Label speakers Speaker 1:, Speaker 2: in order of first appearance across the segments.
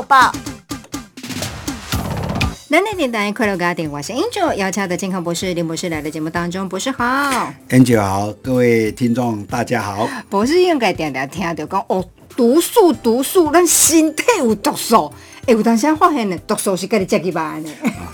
Speaker 1: 抱抱。南南电台快乐家庭，我是 Angel，邀请的健康博士林博士来到节目当中，博士好
Speaker 2: ，Angel 好，各位听众大家好。
Speaker 1: 博士应该常常听到讲哦，毒素毒素，咱身体有毒素。哎，有当时发现呢，毒素是跟你接起来的。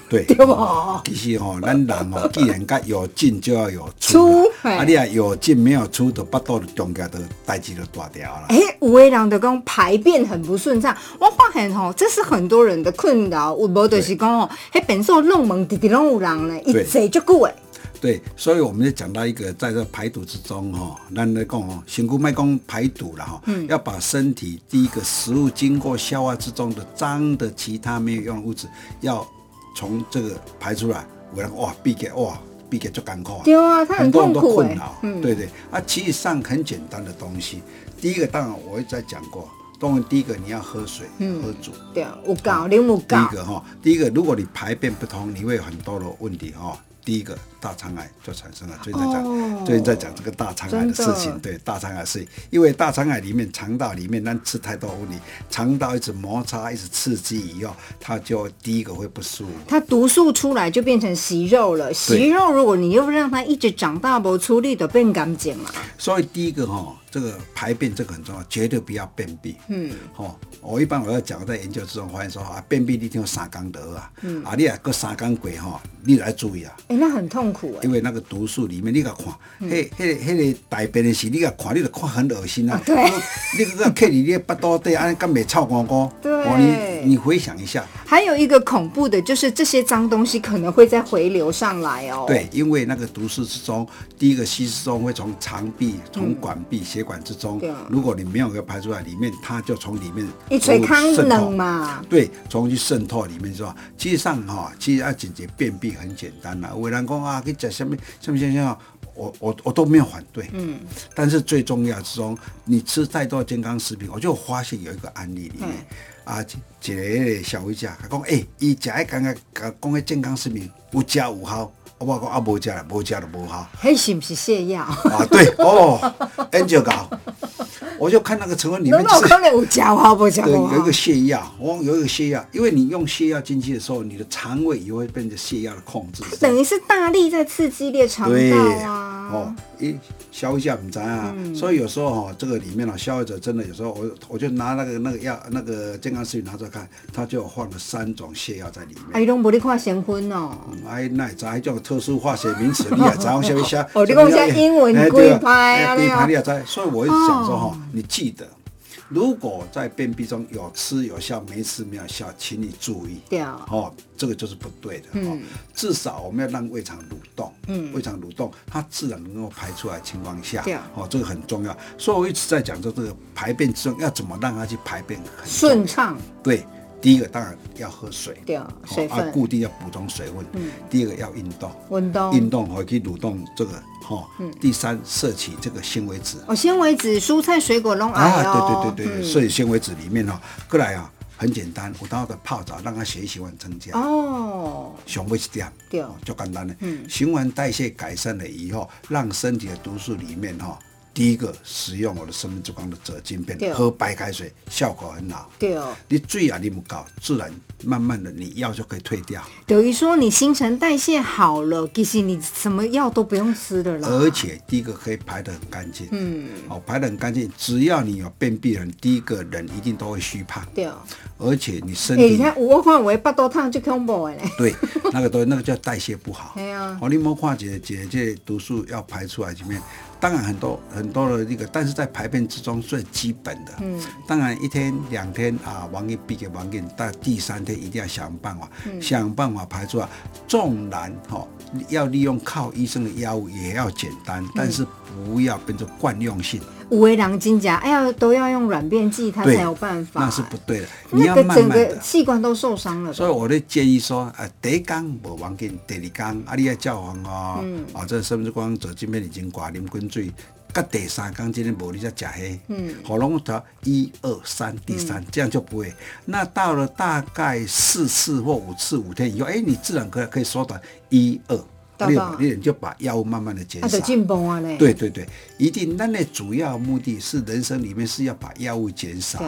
Speaker 2: 啊，对，
Speaker 1: 对不？
Speaker 2: 其实吼，咱人吼，既然甲有进就要有出，啊，你啊有进没有出，就巴肚的中间的代志就大条了。
Speaker 1: 哎，有的人就讲排便很不顺畅，我发现吼，这是很多人的困扰。有无就是讲哦，迄便所弄门直直拢有人呢，一坐就久诶。
Speaker 2: 对，所以我们就讲到一个，在这排毒之中，哈，咱来讲哦，辛苦麦讲排毒了哈，嗯，要把身体第一个食物经过消化之中的脏的其他没有用的物质，要从这个排出来。我讲哇，闭给哇，闭给就干苦啊，
Speaker 1: 对啊，他很痛苦
Speaker 2: 哎，嗯，对对，啊，其实上很简单的东西，第一个当然我也在讲过，当然第一个你要喝水，嗯，喝足，
Speaker 1: 对啊，有够，你有够。第
Speaker 2: 一个哈，第一个如果你排便不通，你会有很多的问题哈。第一个大肠癌就产生了，最近在讲，最近在讲这个大肠癌的事情。对，大肠癌是因为大肠癌里面肠道里面，那吃太多物理，肠道一直摩擦，一直刺激以后，它就第一个会不舒服。
Speaker 1: 它毒素出来就变成息肉了，息肉如果你又让它一直长大不出力的变干净嘛。
Speaker 2: 所以第一个哈。这个排便这个很重要，绝对不要便秘。嗯，好，我一般我要讲在研究之中发现说啊，便秘你听三缸得啊，嗯，啊，你啊个三缸鬼哈，你来注意啊。
Speaker 1: 哎，那很痛
Speaker 2: 因为那个毒素里面，你甲看，嘿，嘿，嘿个大便的时，你甲看，你就看很恶心啊。
Speaker 1: 对。
Speaker 2: 你个个克里你巴肚底安干没臭光光。
Speaker 1: 对。
Speaker 2: 你你回想一下。
Speaker 1: 还有一个恐怖的就是这些脏东西可能会再回流上来哦。
Speaker 2: 对，因为那个毒素之中，第一个吸收中会从肠壁、从管壁、血。管之中，如果你没有给排出来，里面它就从里面
Speaker 1: 一吹康能嘛，
Speaker 2: 对，从去渗透里面是吧？其实上哈，其实要解决便秘很简单啦。伟人讲啊，可以讲下面下面像像我我我都没有反对，嗯，但是最重要之中，你吃太多健康食品，我就发现有一个案例里面啊，一个消费者他讲，哎，伊食一刚刚讲讲健康食品有食有效。我讲啊，无食啦，无食就无好。
Speaker 1: 迄是不是泻药？
Speaker 2: 啊，对哦，Angel 搞，我就看那个成分里面是。
Speaker 1: 可能有假话不假
Speaker 2: 对，有一个泻药，我有一个泻药，因为你用泻药进去的时候，你的肠胃也会变成泻药的控制。
Speaker 1: 等于是大力在刺激裂肠道啊。
Speaker 2: 哦，一消费者唔知啊，所以有时候哈，这个里面呢，消费者真的有时候，我我就拿那个那个药，那个健康食品拿出来看，他就放了三种泻药在里面。
Speaker 1: 哎，拢无你看成分哦。
Speaker 2: 哎，那知迄种特殊化学名词，你也知道，下面写。
Speaker 1: 哦，你讲写英文规牌啊？
Speaker 2: 规牌你也知，所以我一直讲说哈，你记得。如果在便秘中有吃有效，没吃没有效，请你注意。
Speaker 1: 对啊。
Speaker 2: 哦，这个就是不对的。嗯。至少我们要让胃肠蠕动。嗯。胃肠蠕动，它自然能够排出来情况下。对哦，这个很重要。所以我一直在讲说，这个排便之中要怎么让它去排便
Speaker 1: 顺畅。
Speaker 2: 对。第一个当然要喝水，
Speaker 1: 对啊，水分，
Speaker 2: 固定要补充水分。嗯，第二个要运动，
Speaker 1: 运动，
Speaker 2: 运动可以蠕动这个哈。嗯，第三摄取这个纤维质。
Speaker 1: 哦，纤维质，蔬菜水果拢
Speaker 2: 啊，对对对对，摄取纤维质里面哈，过来啊，很简单，我当的泡澡，让它血液循环增加。哦，上尾是点，
Speaker 1: 对，
Speaker 2: 就简单了。嗯，循环代谢改善了以后，让身体的毒素里面哈。第一个使用我的生命之光的泽金片，喝白开水效果很好。
Speaker 1: 对哦，
Speaker 2: 你水啊你不搞，自然慢慢的你药就可以退掉。
Speaker 1: 等于说你新陈代谢好了，其实你什么药都不用吃的了。
Speaker 2: 而且第一个可以排得很干净。嗯，哦，排得很干净，只要你有便秘人，第一个人一定都会虚胖。
Speaker 1: 对哦，
Speaker 2: 而且你身体，
Speaker 1: 你看我看我八多烫就恐怖嘞。
Speaker 2: 对，那个都那个叫代谢不好。对啊，哦，你莫看姐姐这毒素要排出来里面。当然很多很多的那个，但是在排便之中最基本的，嗯，当然一天两天啊，王给必给王给，但第三天一定要想办法，想办法排出来。纵然哈要利用靠医生的药物也要简单，但是不要变成惯用性。
Speaker 1: 五味狼金甲，哎呀，都要用软便剂，他才有办法。
Speaker 2: 那是不对的，
Speaker 1: 你要慢慢的。器官都受伤了。
Speaker 2: 所以我的建议说，啊，第一缸无要紧，第二缸啊，你要叫防哦，嗯啊，这甚至光做这边已经挂啉滚水，到第三缸今天无你再食黑，嗯，好，拢条一二三，第三这样就不会。那到了大概四次或五次五天以后，哎，你自然可以可以缩短一二。你你就把药物慢慢的减少。
Speaker 1: 进步啊
Speaker 2: 对对对，一定。那那主要目的是人生里面是要把药物减少。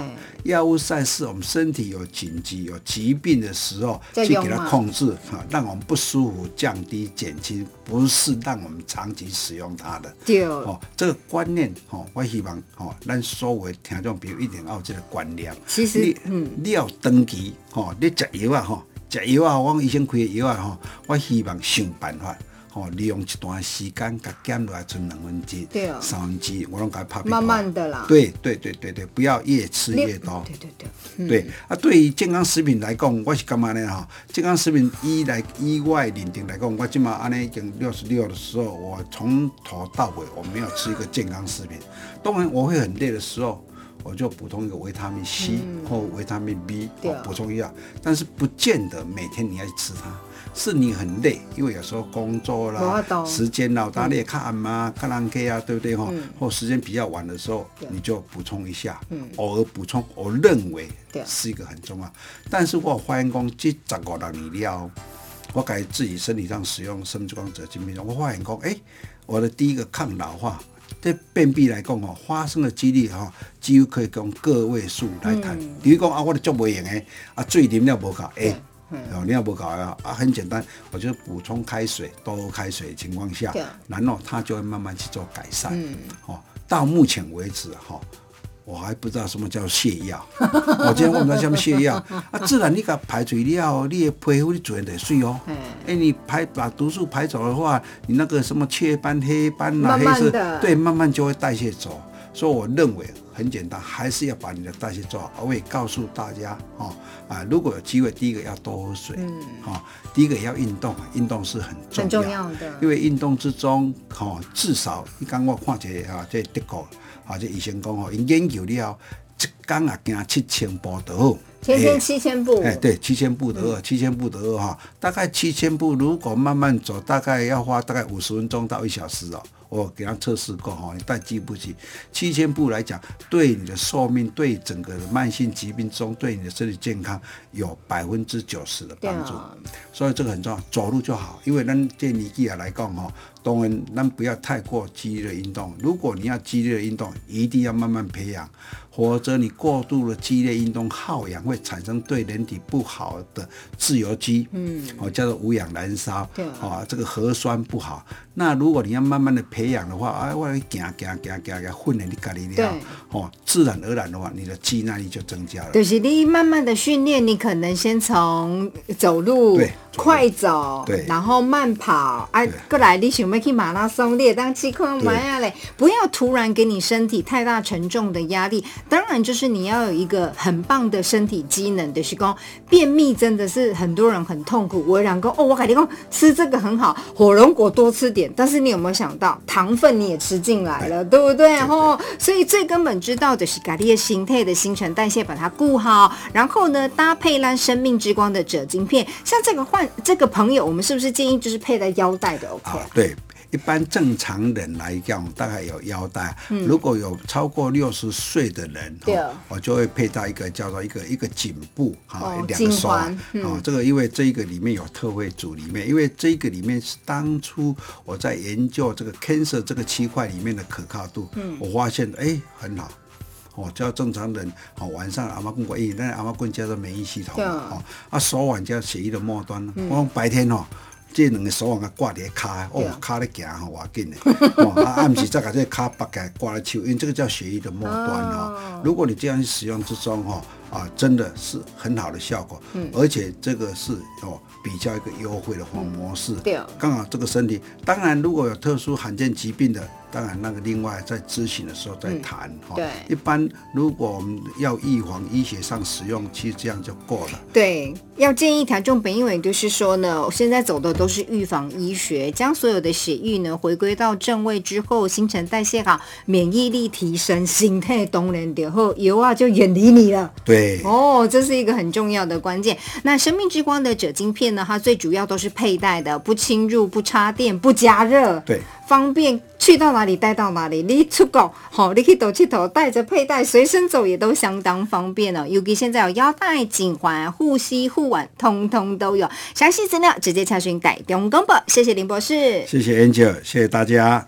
Speaker 2: 药物在是我们身体有紧急有疾病的时候去给它控制哈，让我们不舒服降低减轻，不是让我们长期使用它的。
Speaker 1: 对
Speaker 2: 哦，这个观念哦，我希望哦，咱所有听众朋友一定要有这个观念。
Speaker 1: 其实
Speaker 2: 你嗯，你要登记哦，你食药啊吼。食药啊，我医生开的药啊，吼，我希望想办法，吼，利用一段时间，甲减落来存两分之，三分之，我拢甲拍。
Speaker 1: 慢慢的啦。
Speaker 2: 对对对对对，不要越吃越多。
Speaker 1: 对对对。
Speaker 2: 对啊，对于健康食品来讲，我是感觉呢？哈，健康食品依来意外认定来讲，我今嘛安尼已经六十六的时候，我从头到尾我没有吃一个健康食品。当然我会很累的时候。我就补充一个维他命 C 或维他命 B，补充一下，但是不见得每天你要吃它，是你很累，因为有时候工作啦、时间啦，大家也看嘛、看人 K 啊，对不对哈？或时间比较晚的时候，你就补充一下，偶尔补充，我认为是一个很重要。但是我发现讲这十五六年了，我改自己身体上使用生殖光者精品，我发现讲，哎，我的第一个抗老化。对便秘来讲哦，发生的几率哈，几乎可以讲个位数来谈。比如讲啊，我的做不用诶啊，水啉了无够，哎，哦，你要无够啊，啊，很简单，我就补充开水，多喝开水情况下，然后它就会慢慢去做改善。嗯哦，到目前为止哈。我还不知道什么叫泻药，我 今天问他什么泻药啊？自然你给排除掉，你的皮肤你自然得水哦。哎，你排把毒素排走的话，你那个什么雀斑、黑斑啊、黑色，对，慢慢就会代谢走。所以我认为很简单，还是要把你的代谢做好。我也告诉大家哦，啊，如果有机会，第一个要多喝水，嗯，哈，第一个要运动，运动是很重要，很
Speaker 1: 重要的，
Speaker 2: 因为运动之中，哈，至少你刚我看起来啊，这德国。啊，这医生讲哦，因研究了，一天啊行七千步就好。
Speaker 1: 天天七千步。
Speaker 2: 哎，对，七千步得二，七千步得二哈，大概七千步，如果慢慢走，大概要花大概五十分钟到一小时哦。我给他测试过哈，你带记不起七千步来讲，对你的寿命，对整个慢性疾病中，对你的身体健康有百分之九十的帮助。所以这个很重要，走路就好。因为咱这年纪啊来讲哈，当然咱不要太过激烈的运动。如果你要激烈的运动，一定要慢慢培养。否则你过度的激烈运动耗氧会产生对人体不好的自由基，嗯，哦叫做无氧燃烧，对，啊这个核酸不好。那如果你要慢慢的培养的话，哎我行行行行行训练你家里了，哦自然而然的话，你的肌耐力就增加了。
Speaker 1: 就是你慢慢的训练，你可能先从走路，快走，
Speaker 2: 对，
Speaker 1: 然后慢跑，哎过来你想要去马拉松，你当气况慢下嘞，不要突然给你身体太大沉重的压力。当然，就是你要有一个很棒的身体机能的。是讲便秘真的是很多人很痛苦。我两个哦，我改天讲吃这个很好，火龙果多吃点。但是你有没有想到，糖分你也吃进来了，对不对？然后，所以最根本知道的是，咖喱的形态的新陈代谢把它顾好，然后呢，搭配烂生命之光的褶晶片。像这个患这个朋友，我们是不是建议就是佩戴腰带的？OK，
Speaker 2: 对。一般正常人来讲，大概有腰带。如果有超过六十岁的人，我就会佩戴一个叫做一个一个颈部哈，两个手啊。这个因为这一个里面有特惠组里面，因为这个里面是当初我在研究这个 cancer 这个区块里面的可靠度，我发现哎很好。哦，叫正常人哦，晚上阿妈棍过一，那阿妈棍叫做免疫系统哦，啊手腕叫血液的末端，我白天哦。这两个手腕啊挂在骹，哦，骹咧行吼，偌紧的，哦，啊，暗时再把这骹拔起来挂咧手，因为这个叫血液的末端哦。如果你这样使用之中哈，啊，真的是很好的效果，嗯，而且这个是哦比较一个优惠的方模式，
Speaker 1: 对，
Speaker 2: 刚好这个身体，当然如果有特殊罕见疾病的。当然，那个另外在咨询的时候再谈哈。
Speaker 1: 对，
Speaker 2: 一般如果我们要预防，医学上使用，其实这样就够了。
Speaker 1: 对，要建议调重本，因为就是说呢，现在走的都是预防医学，将所有的血液呢回归到正位之后，新陈代谢好，免疫力提升，心态动然然后油啊就远离你了。
Speaker 2: 对对，
Speaker 1: 哦，这是一个很重要的关键。那生命之光的锗金片呢？它最主要都是佩戴的，不侵入、不插电、不加热，
Speaker 2: 对，
Speaker 1: 方便去到哪里带到哪里。你出国，好，你可以走去头带着佩戴，随身走也都相当方便哦。尤其现在有腰带、颈环、护膝、护腕，通通都有。详细资料直接查询改中公博。谢谢林博士，
Speaker 2: 谢谢 Angel，谢谢大家。